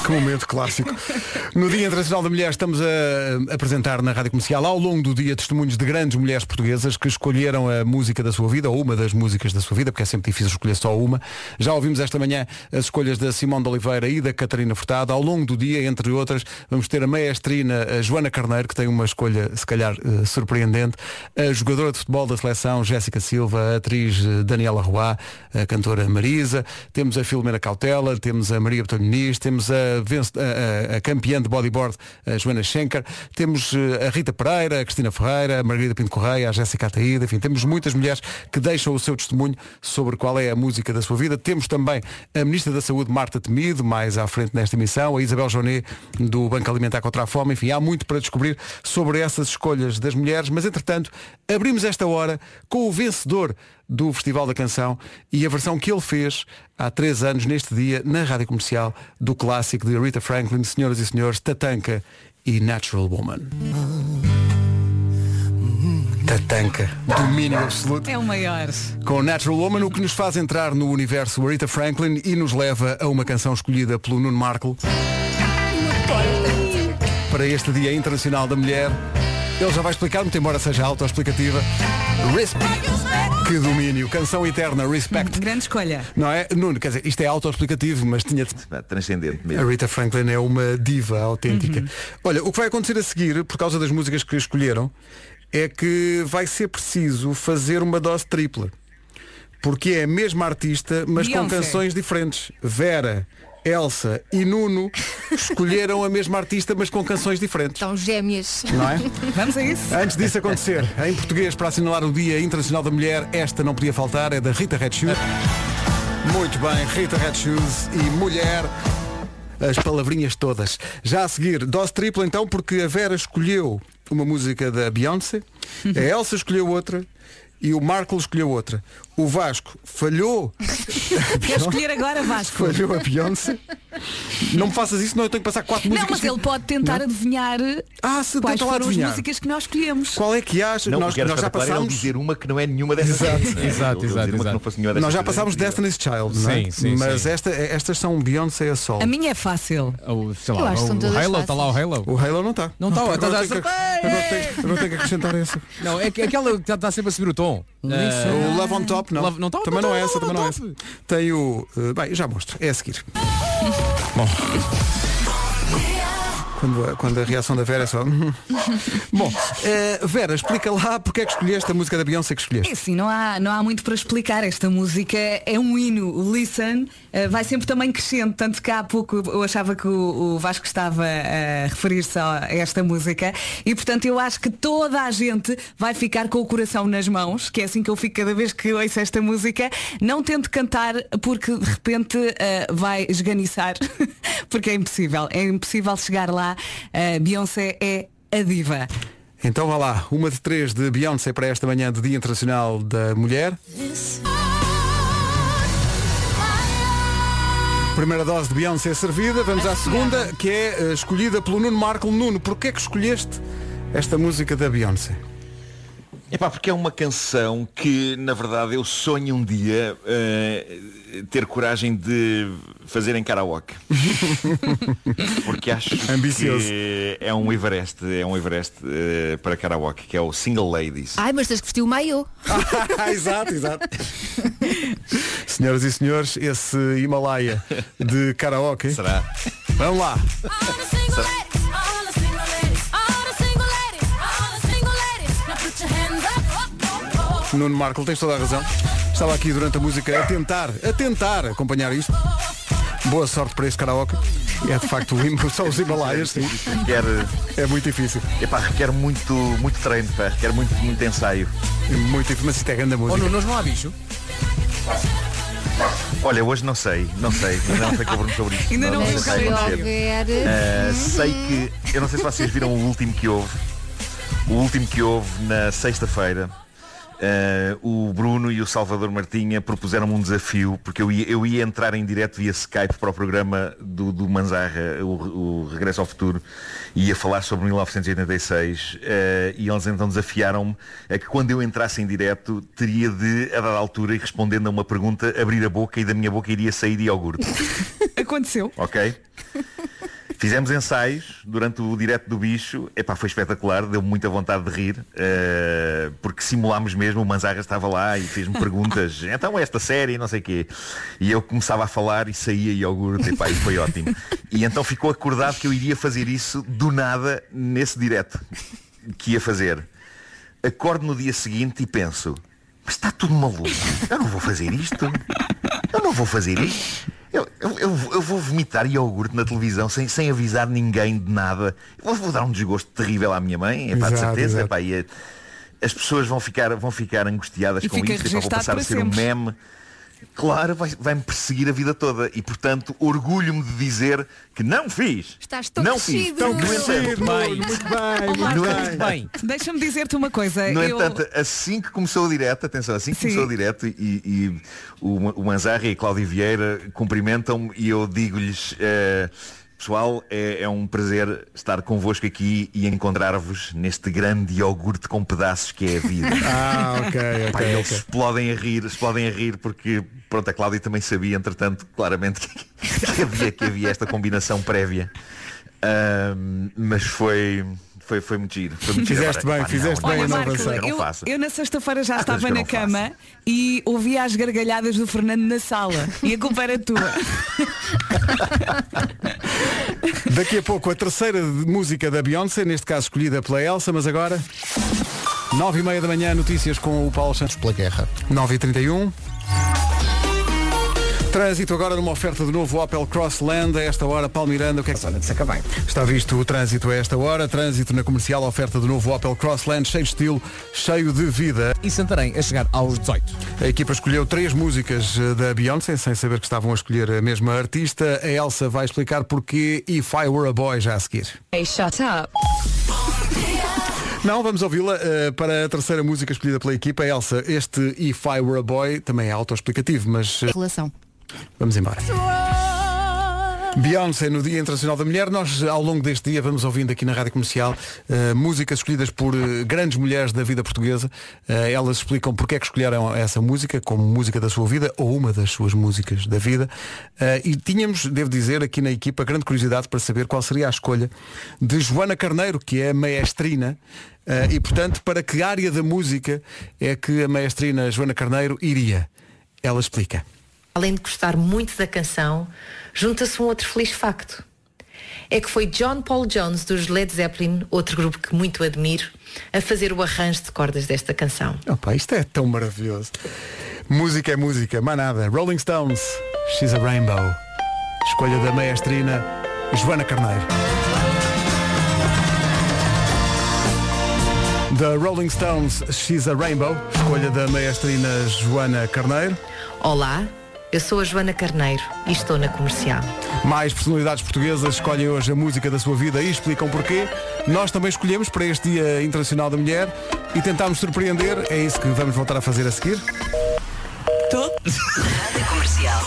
Que momento clássico. No Dia Internacional da Mulher estamos a apresentar na Rádio Comercial ao longo do dia testemunhos de grandes mulheres portuguesas que escolheram a música da sua vida, ou uma das músicas da sua vida, porque é sempre difícil escolher só uma. Já ouvimos esta manhã as escolhas da Simone de Oliveira e da Catarina Furtado. Ao longo do dia, entre outras, vamos ter a maestrina a Joana Carneiro, que tem uma escolha, se calhar, eh, surpreendente. A jogadora de futebol da seleção, Jéssica Silva, a atriz eh, Daniela Roá, a cantora Marisa, temos a Filomena Cautela, temos a Maria Botelho Muniz, temos a, a- a- a campeã de bodyboard, a Joana Schenker, temos eh, a Rita Pereira, a Cristina Ferreira, a Margarida Pinto Correia, a Jéssica Ataída, enfim, temos muitas mulheres que deixam o seu testemunho sobre qual é a música da sua vida. Temos também a Ministra da Saúde, Marta Temido, mais à frente nesta emissão, a Isabel Jonet, do Banco Alimentar contra a Fome, enfim, há muito para descobrir sobre essas escolhas das mulheres, mas entretanto, abrimos esta hora com o vencedor do Festival da Canção e a versão que ele fez há três anos, neste dia, na Rádio Comercial, do clássico de Rita Franklin, senhoras e senhores, Tatanka e Natural Woman. Tatanka, domínio absoluto. É o maior. Com Natural Woman, o que nos faz entrar no universo Rita Franklin e nos leva a uma canção escolhida pelo Nuno Marco para este Dia Internacional da Mulher. Ele já vai explicar, muito embora seja autoexplicativa. Respect. Que domínio. Canção eterna, Respect. Grande escolha. Não é? Nuno, quer dizer, isto é autoexplicativo, mas tinha de... Transcendente A mesmo. Rita Franklin é uma diva autêntica. Olha, o que vai acontecer a seguir, por causa das músicas que escolheram, é que vai ser preciso fazer uma dose tripla. Porque é a mesma artista, mas com canções diferentes. Vera, Elsa e Nuno escolheram a mesma artista, mas com canções diferentes. São gêmeas. Não é? <laughs> Vamos a isso? Antes disso acontecer, em português, para assinalar o Dia Internacional da Mulher, esta não podia faltar, é da Rita Red Shoes. Muito bem, Rita Red Shoes e mulher. As palavrinhas todas. Já a seguir, dose tripla então, porque a Vera escolheu uma música da Beyoncé, a Elsa escolheu outra e o Marco escolheu outra. O Vasco falhou. <laughs> Quer escolher agora, Vasco? Falhou a Beyoncé. Não me faças isso, não eu tenho que passar quatro Não, músicas. mas ele pode tentar Não? adivinhar Ah, se quais foram adivinhar. as músicas que nós escolhemos. Qual é que acha? Não, nós, o que nós já passámos. dizer uma que não é nenhuma dessas Exato. né? Exato, exato, que exato. não nenhuma dessas Nós já passámos é Destiny's Child, não é? Sim, sim, Mas sim. Esta, estas são Beyoncé a sol. A minha é fável. O, sei Eu lá, que o todas Halo, está lá o Halo. O Halo não está. Não está, está a que, acertar. agora, tenho, que acrescentar essa. Não, é que- aquela que está sempre a subir o tom. Eh, O Love on Top, não. Love- não tá- também não não, tá é essa, Love também não é essa. Tem o. eh, bem, já mostro. É a seguir. <laughs> Bom. Quando, a- quando a reação da Vera é só. <laughs> Bom, eh, Vera, explica lá porque é que escolheste a música da Beyoncé que É escolheste. assim, não há, não há muito para explicar. Esta música é um hino. Listen eh, vai sempre também crescendo. Tanto que há pouco eu achava que o, o Vasco estava a referir-se a esta música. E portanto eu acho que toda a gente vai ficar com o coração nas mãos, que é assim que eu fico cada vez que ouço esta música. Não tento cantar porque de repente eh, vai esganiçar. <laughs> porque é impossível. É impossível chegar lá. Eh, Beyoncé é a diva. Então vá lá, uma de três de Beyoncé para esta manhã de Dia Internacional da Mulher. Primeira dose de Beyoncé servida, vamos à segunda, que é eh, escolhida pelo Nuno Marco. Nuno, porquê é que escolheste esta música da Beyoncé? Epá, porque é uma canção que, na verdade, eu sonho um dia eh, ter coragem de fazer em karaoke. <laughs> porque acho Ambicioso. que é um Everest, é um Everest eh, para karaoke, que é o Single Ladies. Ai, mas tens que vestir o maiô. <laughs> exato, exato. Senhoras e senhores, esse Himalaia de karaoke. Será? Vamos lá. Nuno Marco, tens toda a razão. Estava aqui durante a música a tentar, a tentar acompanhar isto. Boa sorte para este karaoke. É de facto limpo, são os Himalaias, sim. Quer, É muito difícil. epá, requer muito, muito treino, pá, requer muito, muito ensaio. Muito difícil, mas isto é grande Oh, música. no, nós não há bicho. Olha, hoje não sei, não sei, ainda não sei sobre sobre isto. Ainda não sei vi o se vai calendário. acontecer. Uh, sei que, eu não sei se vocês viram o último que houve, o último que houve na sexta-feira. Uh, o Bruno e o Salvador Martinha propuseram-me um desafio porque eu ia, eu ia entrar em direto via Skype para o programa do, do Manzarra, o, o Regresso ao Futuro, e ia falar sobre 1986 uh, e eles então desafiaram-me a que quando eu entrasse em direto teria de, a dada altura, e respondendo a uma pergunta, abrir a boca e da minha boca iria sair iogurte. <laughs> Aconteceu. Ok? Fizemos ensaios durante o direto do bicho. Epá, foi espetacular, deu-me muita vontade de rir, eh, porque simulámos mesmo, o Manzarra estava lá e fez-me perguntas, <laughs> então esta série, não sei o quê. E eu começava a falar e saía iogurte, epá, e foi ótimo. E então ficou acordado que eu iria fazer isso do nada nesse direto que ia fazer. Acordo no dia seguinte e penso, mas está tudo maluco, eu não vou fazer isto. Eu não vou fazer isto. Eu, eu, eu, vou vomitar iogurte na televisão sem, sem avisar ninguém de nada. Vou, vou dar um desgosto terrível à minha mãe, é pá, de certeza. exato. E, eh, as pessoas vão ficar, vão ficar angustiadas E com epá, vou registado passar a ser um sempre. meme. Claro, vai- vai-me perseguir a vida toda. E, portanto, orgulho-me de dizer que não fiz. Estás tão não fiz. crescido. Tão No crescido, bem. Muito bem, entanto- Deixa-me dizer-te uma coisa. No eu... entanto, assim que começou o direto, atenção, assim que Sim. começou o direto e, e o, o Manzarri e a Cláudia Vieira cumprimentam-me e eu digo-lhes, eh, pessoal, é, é um prazer estar convosco aqui e encontrar-vos neste grande iogurte com pedaços que é a vida. <laughs> Ah, ok, ok. eles ok. explodem a rir, explodem a rir porque pronto, a Cláudia também sabia, entretanto, claramente que, que havia, que havia esta combinação prévia. Ahm, mas foi, foi, foi muito giro. Foi muito giro. Fizeste Agora, bem, pá, fizeste não, bem Olha, a não avançar. não eu, eu na sexta-feira já Há estava na não cama e ouvia as gargalhadas do Fernando na sala. E a culpa era tua. <laughs> Daqui a pouco a terceira música da Beyoncé, neste caso escolhida pela Elsa, mas agora nove e meia da manhã, notícias com o Paulo Santos pela guerra. 9 e 31 Trânsito agora numa oferta de novo Opel Crossland. A esta hora, Paulo Miranda, o que é que Zona de Sacavém. Está visto o trânsito a esta hora. Trânsito na comercial, oferta de novo Opel Crossland, cheio de estilo, cheio de vida. E Santarém a chegar aos 18. A equipa escolheu três músicas eh, da Beyoncé, sem saber que estavam a escolher a mesma artista. A Elsa vai explicar porquê If I Were a Boy já a seguir. Hey, shut up. Não, vamos ouvi-la eh, para a terceira música escolhida pela equipa. Elsa, este If I Were a Boy também é autoexplicativo, mas eh, Relação. Vamos embora. Beyoncé no Dia Internacional da Mulher. Nós, ao longo deste dia, vamos ouvindo aqui na Rádio Comercial eh, músicas escolhidas por eh, grandes mulheres da vida portuguesa. Eh, elas explicam porque é que escolheram essa música como música da sua vida ou uma das suas músicas da vida. E tínhamos, devo dizer, aqui na equipa, grande curiosidade para saber qual seria a escolha de Joana Carneiro, que é maestrina. e, portanto, para que área da música é que a maestrina Joana Carneiro iria? Ela explica. Além de gostar muito da canção, junta-se um outro feliz facto. É que foi John Paul Jones dos Led Zeppelin, outro grupo que muito admiro, a fazer o arranjo de cordas desta canção. Opa, isto é tão maravilhoso. Música é música, mais nada. Rolling Stones, She's a Rainbow. Escolha da maestrina Joana Carneiro. The Rolling Stones, She's a Rainbow. Escolha da maestrina Joana Carneiro. Olá, eu sou a Joana Carneiro e estou na comercial. Mais personalidades portuguesas escolhem hoje a música da sua vida e explicam porquê. Nós também escolhemos para este Dia Internacional da Mulher e tentámos surpreender. É isso que vamos voltar a fazer a seguir. <laughs> Rádio Comercial.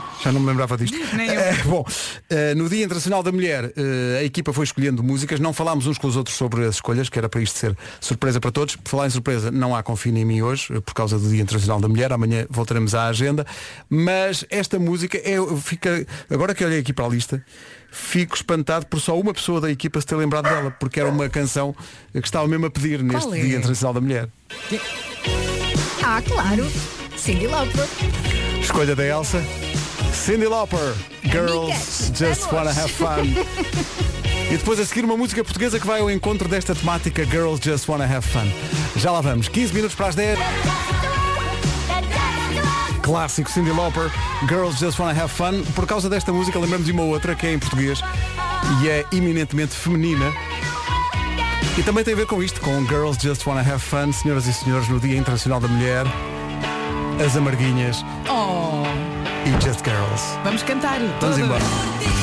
<laughs> Já não me lembrava disto. <laughs> Nem eu. Eh, bom, eh, no Dia Internacional da Mulher, eh, a equipa foi escolhendo músicas. Não falámos uns com os outros sobre as escolhas, que era para isto ser surpresa para todos. Por falar em surpresa, não há confina em mim hoje, por causa do Dia Internacional da Mulher. Amanhã voltaremos à agenda. Mas esta música é, fica. Agora que olhei aqui para a lista, fico espantado por só uma pessoa da equipa se ter lembrado dela, porque era uma canção que estava mesmo a pedir neste é? Dia Internacional da Mulher. Ah, claro. Cindy Lauper. Escolha da Elsa. Cindy Lauper, Girls Just Wanna Have Fun. <laughs> E depois a seguir uma música portuguesa que vai ao encontro desta temática Girls Just Wanna Have Fun. Já lá vamos, 15 minutos para as 10. Clássico Cindy Lauper, Girls Just Wanna Have Fun. Por causa desta música lembramos de uma outra que é em português e é eminentemente feminina. E também tem a ver com isto, com Girls Just Wanna Have Fun, senhoras e senhores, no Dia Internacional da Mulher, as amarguinhas Oh, e Just Girls. vamos cantar. Vamos embora.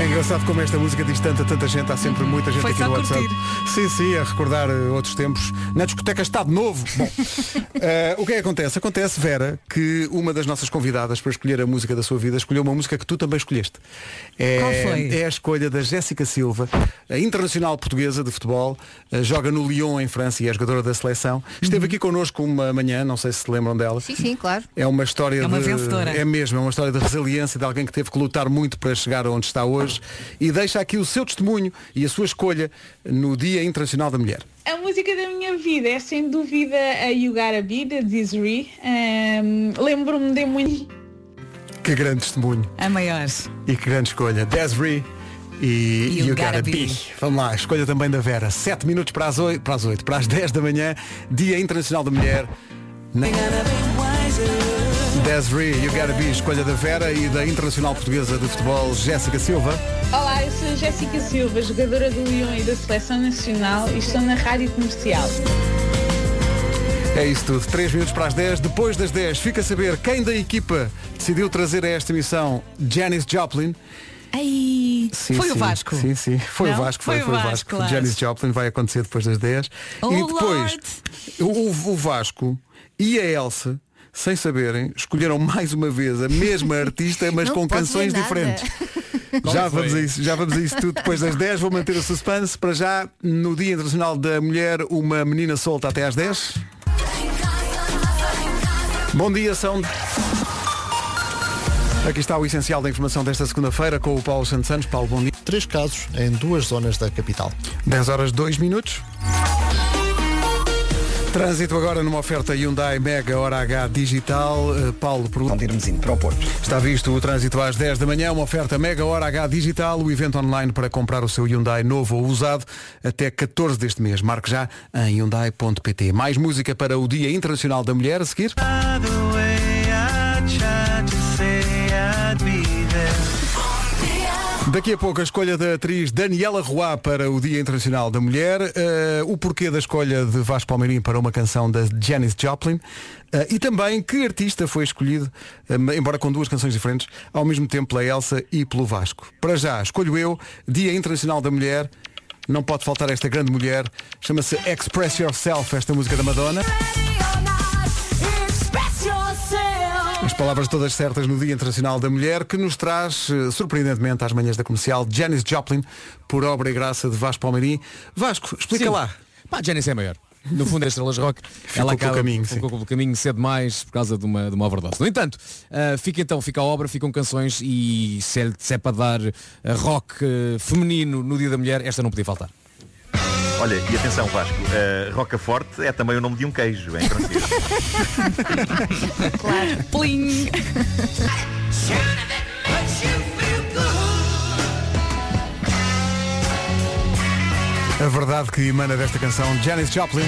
É engraçado como esta música diz tanta, tanta gente, há sempre muita gente Foi aqui só no WhatsApp. curtir. Sim, sim, a recordar eh, outros tempos. Na discoteca está de novo. Bom, <laughs> eh, o que é que acontece? Acontece, Vera, que uma das nossas convidadas para escolher a música da sua vida escolheu uma música que tu também escolheste. É, Qual foi? é a escolha da Jéssica Silva, a internacional portuguesa de futebol, eh, joga no Lyon em França e é jogadora da seleção. Uhum. Esteve aqui connosco uma manhã, não sei se se lembram dela. Sim, sim, claro. É uma história É uma de, vencedora. É mesmo, é uma história de resiliência de alguém que teve que lutar muito para chegar onde está hoje e deixa aqui o seu testemunho e a sua escolha no Dia Internacional da Mulher. A música da minha vida é sem dúvida a You Gotta Be, da Desiree. Ahm, Lembro-me de muito. Que grande testemunho A maior. e que grande escolha. Desiree e You You, Gotta Gotta, Be. be. Vamos lá, escolha também da Vera. 7 minutos para as 8, para as 8, para as 10 da manhã, Dia Internacional da Mulher. Na... Desiree, You Gotta Be, escolha da Vera e da Internacional Portuguesa de Futebol, Jéssica Silva. Olá, eu sou Jéssica Silva, jogadora do Lyon e da Seleção Nacional e estou na Rádio Comercial. É isso tudo. 3 minutos para as 10. Depois das 10, fica a saber quem da equipa decidiu trazer a esta emissão Janis Joplin. Ai, Sim, foi sim, o Vasco. Sim, sim. Foi Não? o Vasco, foi, foi o Vasco. claro. Janis Joplin vai acontecer depois das 10. Oh, e depois, o Vasco e a Elsa, sem saberem, escolheram mais uma vez a mesma artista, mas Não com canções ver nada. diferentes. <laughs> Já foi? vamos a isso, já vamos a isso tudo depois das 10. Vou manter o suspense. Para já, no Dia Internacional da Mulher, uma menina solta até às 10. Bom dia, são. Aqui está o essencial da informação desta segunda-feira com o Paulo Santos Santos. Paulo, bom dia. Três casos em duas zonas da capital. 10 horas 2 minutos. Trânsito agora numa oferta Hyundai Mega Hora H Digital. Uh, Paulo, por... para o Porto. Está visto o trânsito às 10 da manhã, uma oferta Mega Hora H Digital, o evento online para comprar o seu Hyundai novo ou usado até 14 deste mês. Marque já em hyundai.pt. Mais música para o Dia Internacional da Mulher a seguir. Daqui a pouco a escolha da atriz Daniela Roy para o Dia Internacional da Mulher, eh, o porquê da escolha de Vasco Palmeirim para uma canção da Janis Joplin eh, e também que artista foi escolhido, eh, embora com duas canções diferentes, ao mesmo tempo pela Elsa e pelo Vasco. Para já, escolho eu, Dia Internacional da Mulher, não pode faltar esta grande mulher, chama-se Express Yourself, esta música da Madonna. As palavras todas certas no Dia Internacional da Mulher, que nos traz, eh, surpreendentemente, às manhãs da comercial, Janis Joplin, por obra e graça de Vasco Palmeirim. Vasco, explica Sim. lá. Pá, Janice é maior. No fundo, é Estrelas Rock, Ficou ela pelo acaba, caminho, sim. ficou pelo caminho cedo demais por causa de uma, de uma overdose. No entanto, ah, fica então, fica a obra, ficam canções e se é, se é para dar ah, rock ah, feminino no Dia da Mulher, esta não podia faltar. Olha, e atenção Vasco, uh, Rocaforte é também o nome de um queijo em francês. <laughs> Claro. Plim. A verdade que emana desta canção, Janis Joplin,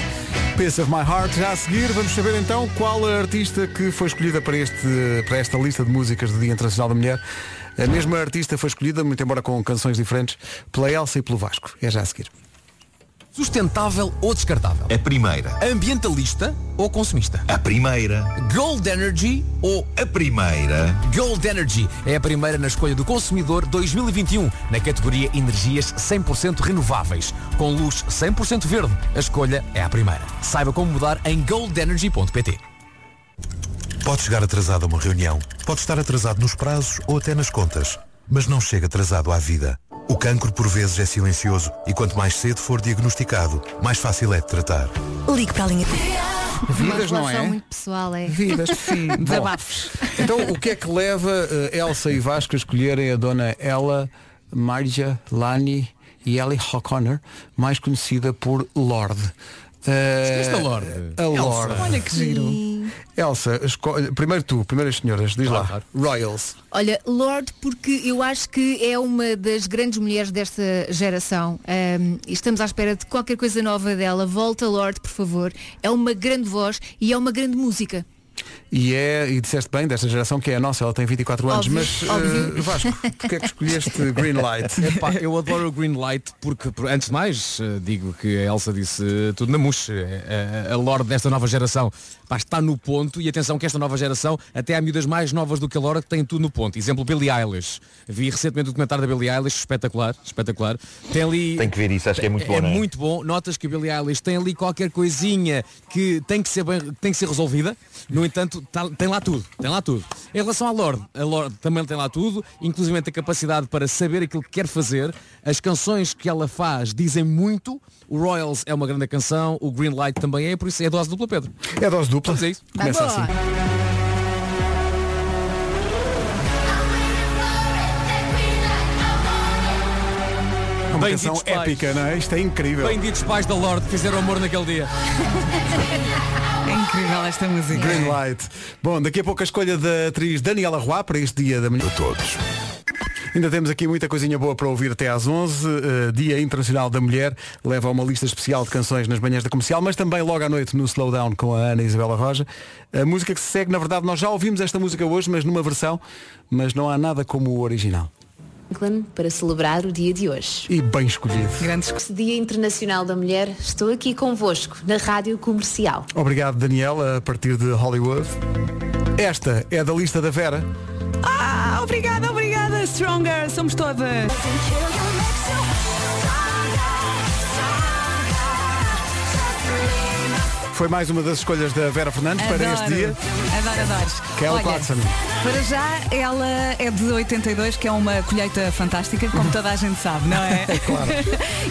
Piece of My Heart. Já a seguir, vamos saber então qual a artista que foi escolhida para, este, para esta lista de músicas do Dia Internacional da Mulher. A mesma artista foi escolhida, muito embora com canções diferentes, pela Elsa e pelo Vasco. É já a seguir. Sustentável ou descartável? A primeira. Ambientalista ou consumista? A primeira. Gold Energy ou A primeira. Gold Energy é a primeira na escolha do consumidor 2021 na categoria Energias 100% renováveis. Com luz 100% verde, a escolha é a primeira. Saiba como mudar em goldenergy.pt. Pode chegar atrasado a uma reunião, pode estar atrasado nos prazos ou até nas contas, mas não chega atrasado à vida. O cancro por vezes é silencioso e quanto mais cedo for diagnosticado, mais fácil é de tratar. Ligue para a linha. Vidas, não é? muito pessoal, é. Vidas. Sim, <laughs> desabafos. Então, o que é que leva eh, Elsa e Vasco a escolherem a dona Ella Marja Lani e Ellie O'Connor, mais conhecida por Lorde? Eh, a Lorde? A Elsa. Lorde. Olha que giro. Elsa, escolhe- primeiro tu, primeiro as senhoras, diz Claro, lá. claro. Royals. Olha, Lorde, porque eu acho que é uma das grandes mulheres desta geração. Ahm, e estamos à espera de qualquer coisa nova dela. Volta, Lorde, por favor. É uma grande voz e é uma grande música. E é, e disseste bem, desta geração que é a nossa, ela tem 24 anos, Óbvio, mas eh, óbvio. Vasco, porque é que escolheste <laughs> Green Light? Epá, eu adoro o Green Light porque, por- antes de mais, eh, digo que a Elsa disse eh, tudo na mousse. Eh, A, a Lorde desta nova geração pá, está no ponto e atenção que esta nova geração, até há miúdas mais novas do que a Lorde, que têm tudo no ponto. Exemplo, Billie Eilish. Vi recentemente o documentário da Billie Eilish, espetacular, espetacular. Tem ali... Tem que ver isso, acho que é muito bom, É é? muito bom. Notas que a Billie Eilish tem ali qualquer coisinha que tem que ser, bem, tem que ser resolvida. No entanto, tá- tem lá tudo. Tem lá tudo. Em relação à Lorde, a Lorde também tem lá tudo, inclusive a capacidade para saber aquilo que quer fazer. As canções que ela faz dizem muito. O Royals é uma grande canção, o Green Light também é, por isso é dose dupla, Pedro. É dose dupla. Vamos a isso. Começa Tá boa. assim. Uma canção pais. épica, não é? Isto é incrível. Benditos pais da Lorde que fizeram amor naquele dia. É incrível esta música. Green Light. Bom, daqui a pouco a escolha da atriz Daniela Roy para este dia da manhã. A todos. Ainda temos aqui muita coisinha boa para ouvir até às 11. Uh, dia Internacional da Mulher. Leva a uma lista especial de canções nas manhãs da comercial, mas também logo à noite no Slowdown com a Ana Isabela Roja. A música que se segue, na verdade, nós já ouvimos esta música hoje, mas numa versão, mas não há nada como o original. Para celebrar o dia de hoje. E bem escolhido. Neste Dia Internacional da Mulher, estou aqui convosco, na Rádio Comercial. Obrigado, Daniel, a partir de Hollywood. Esta é da lista da Vera. Ah, obrigada, Stronger, somos todas. Foi mais uma das escolhas da Vera Fernandes para este dia. Adoro, adoro. Kelly Olha, Clarkson. Para já, ela é de 82, que é uma colheita fantástica, como toda a gente sabe, não é? <laughs> Claro.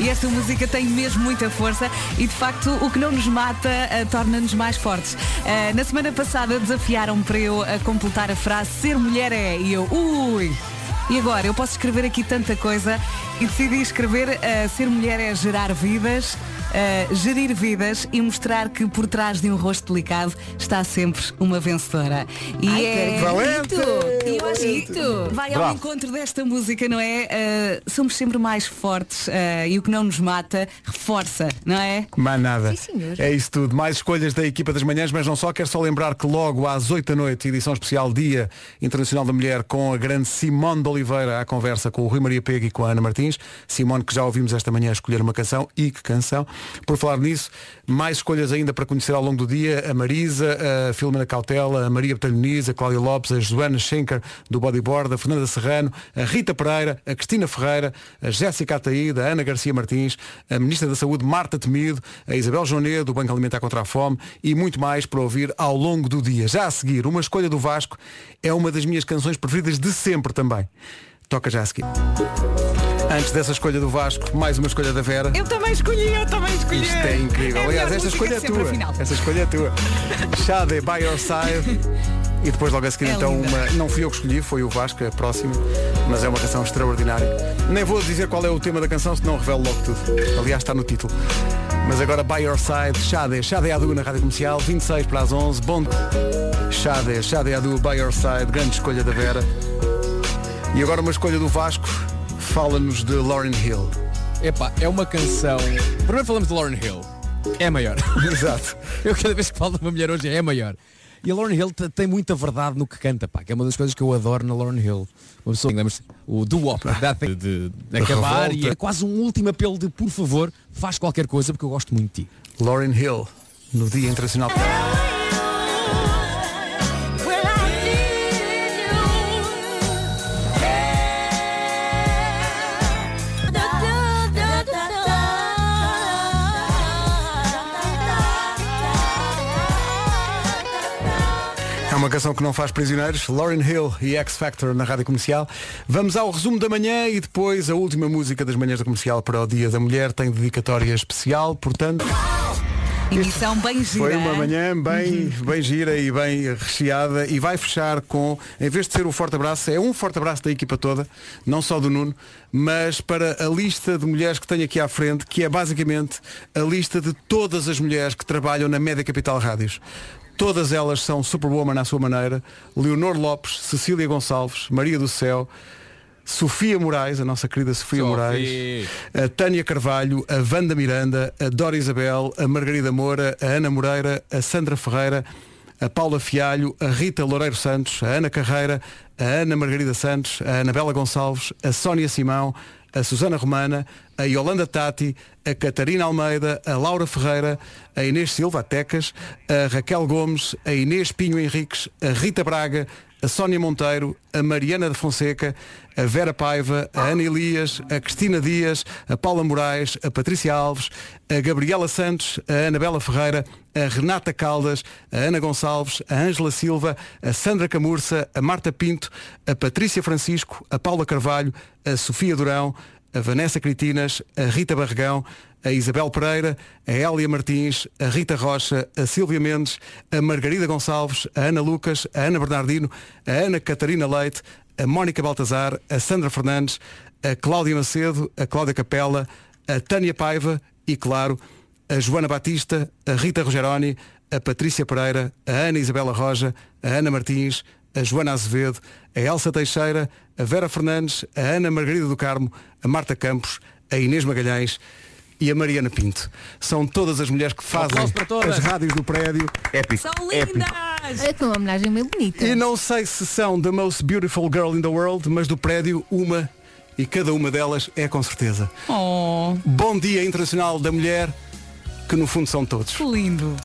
e esta música tem mesmo muita força e, de facto, o que não nos mata eh, torna-nos mais fortes. Eh, na semana passada desafiaram-me para eu a completar a frase Ser mulher é. E eu, ui! E agora, eu posso escrever aqui tanta coisa e decidi escrever eh, Ser mulher é gerar vidas, eh, gerir vidas e mostrar que por trás de um rosto delicado está sempre uma vencedora. E Ai, é bonito! E eu acho que vai ao Bravo. encontro desta música, não é? Eh, somos sempre mais fortes eh, e o que não nos mata reforça, não é? Mais nada. Sim, senhor. É isso tudo. Mais escolhas da equipa das manhãs, mas não só. Quero só lembrar que logo às 8 da noite, edição especial Dia Internacional da Mulher, com a grande Simone de Oliveira à conversa com o Rui Maria Pego e com a Ana Martins. Simone, que já ouvimos esta manhã escolher uma canção. E que canção. Por falar nisso, mais escolhas ainda para conhecer ao longo do dia. A Marisa, a Filomena Cautela, a Maria Betalho Muniz, a Cláudia Lopes, a Joana Schenker do Bodyboard, a Fernanda Serrano, a Rita Pereira, a Cristina Ferreira, a Jéssica Ataída, a Ana Garcia Martins, a Ministra da Saúde Marta Temido, a Isabel Jonet do Banco Alimentar contra a Fome e muito mais para ouvir ao longo do dia. Já a seguir, uma escolha do Vasco é uma das minhas canções preferidas de sempre também. Toca já a seguir. Antes dessa escolha do Vasco, mais uma escolha da Vera. Eu também escolhi, eu também escolhi. Isto é incrível. a Aliás, melhor esta escolha é tua. Esta escolha é tua. Shade by your side. E depois logo a seguir É então linda. uma. Não fui eu que escolhi, foi o Vasco, a próxima. Mas é uma canção extraordinária. Nem vou dizer qual é o tema da canção, senão revelo logo tudo. Aliás, está no título. Mas agora By Your Side, Shade, Shade Adu na Rádio Comercial, 26 para as 11. Bom. Shade, Shade Adu, By Your Side, grande escolha da Vera. E agora uma escolha do Vasco, fala-nos de Lauryn Hill. Epá, é uma canção. Primeiro falamos de Lauren Hill. É maior. <laughs> Exato. <laughs> Eu cada vez que falo de uma mulher hoje é maior. E a Lauren Hill te- tem muita verdade no que canta, pá, que é uma das coisas que eu adoro na Lauren Hill. Uma pessoa, lembra-se, o do Wop, de, de, de acabar e revolta. é quase um último apelo de por favor, faz qualquer coisa porque eu gosto muito de ti. Lauryn Hill, no Dia Internacional. É uma canção que não faz prisioneiros. Lauryn Hill e X Factor na Rádio Comercial. Vamos ao resumo da manhã e depois a última música das manhãs da comercial para o Dia da Mulher. Tem dedicatória especial, portanto. Emissão bem gira. Foi uma manhã bem, bem gira e bem recheada e vai fechar com, em vez de ser um forte abraço, é um forte abraço da equipa toda, não só do Nuno, mas para a lista de mulheres que tenho aqui à frente, que é basicamente a lista de todas as mulheres que trabalham na Média Capital Rádios. Todas elas são superwoman à sua maneira. Leonor Lopes, Cecília Gonçalves, Maria do Céu, Sofia Moraes, a nossa querida Sofia Sophie. Moraes, a Tânia Carvalho, a Wanda Miranda, a Dora Isabel, a Margarida Moura, a Ana Moreira, a Sandra Ferreira, a Paula Fialho, a Rita Loureiro Santos, a Ana Carreira, a Ana Margarida Santos, a Anabela Gonçalves, a Sónia Simão, a Susana Romana, a Yolanda Tati, a Catarina Almeida, a Laura Ferreira, a Inês Silva, a Tecas, a Raquel Gomes, a Inês Pinho Henriques, a Rita Braga, a Sónia Monteiro, a Mariana de Fonseca, a Vera Paiva, a Ana Elias, a Cristina Dias, a Paula Moraes, a Patrícia Alves, a Gabriela Santos, a Anabela Ferreira, a Renata Caldas, a Ana Gonçalves, a Ângela Silva, a Sandra Camurça, a Marta Pinto, a Patrícia Francisco, a Paula Carvalho, a Sofia Durão, a Vanessa Critinas, a Rita Barregão, a Isabel Pereira, a Hélia Martins, a Rita Rocha, a Silvia Mendes, a Margarida Gonçalves, a Ana Lucas, a Ana Bernardino, a Ana Catarina Leite, a Mónica Baltazar, a Sandra Fernandes, a Cláudia Macedo, a Cláudia Capela, a Tânia Paiva e, claro, a Joana Batista, a Rita Rogeroni, a Patrícia Pereira, a Ana Isabela Roja, a Ana Martins, a Joana Azevedo, a Elsa Teixeira, a Vera Fernandes, a Ana Margarida do Carmo, a Marta Campos, a Inês Magalhães e a Mariana Pinto. São todas as mulheres que fazem as rádios do prédio. Épico. São lindas! Que uma homenagem meio bonita. E não sei se são the most beautiful girl in the world, mas do prédio uma e cada uma delas é com certeza. Oh, Bom Dia Internacional da Mulher, que no fundo são todos. que lindo.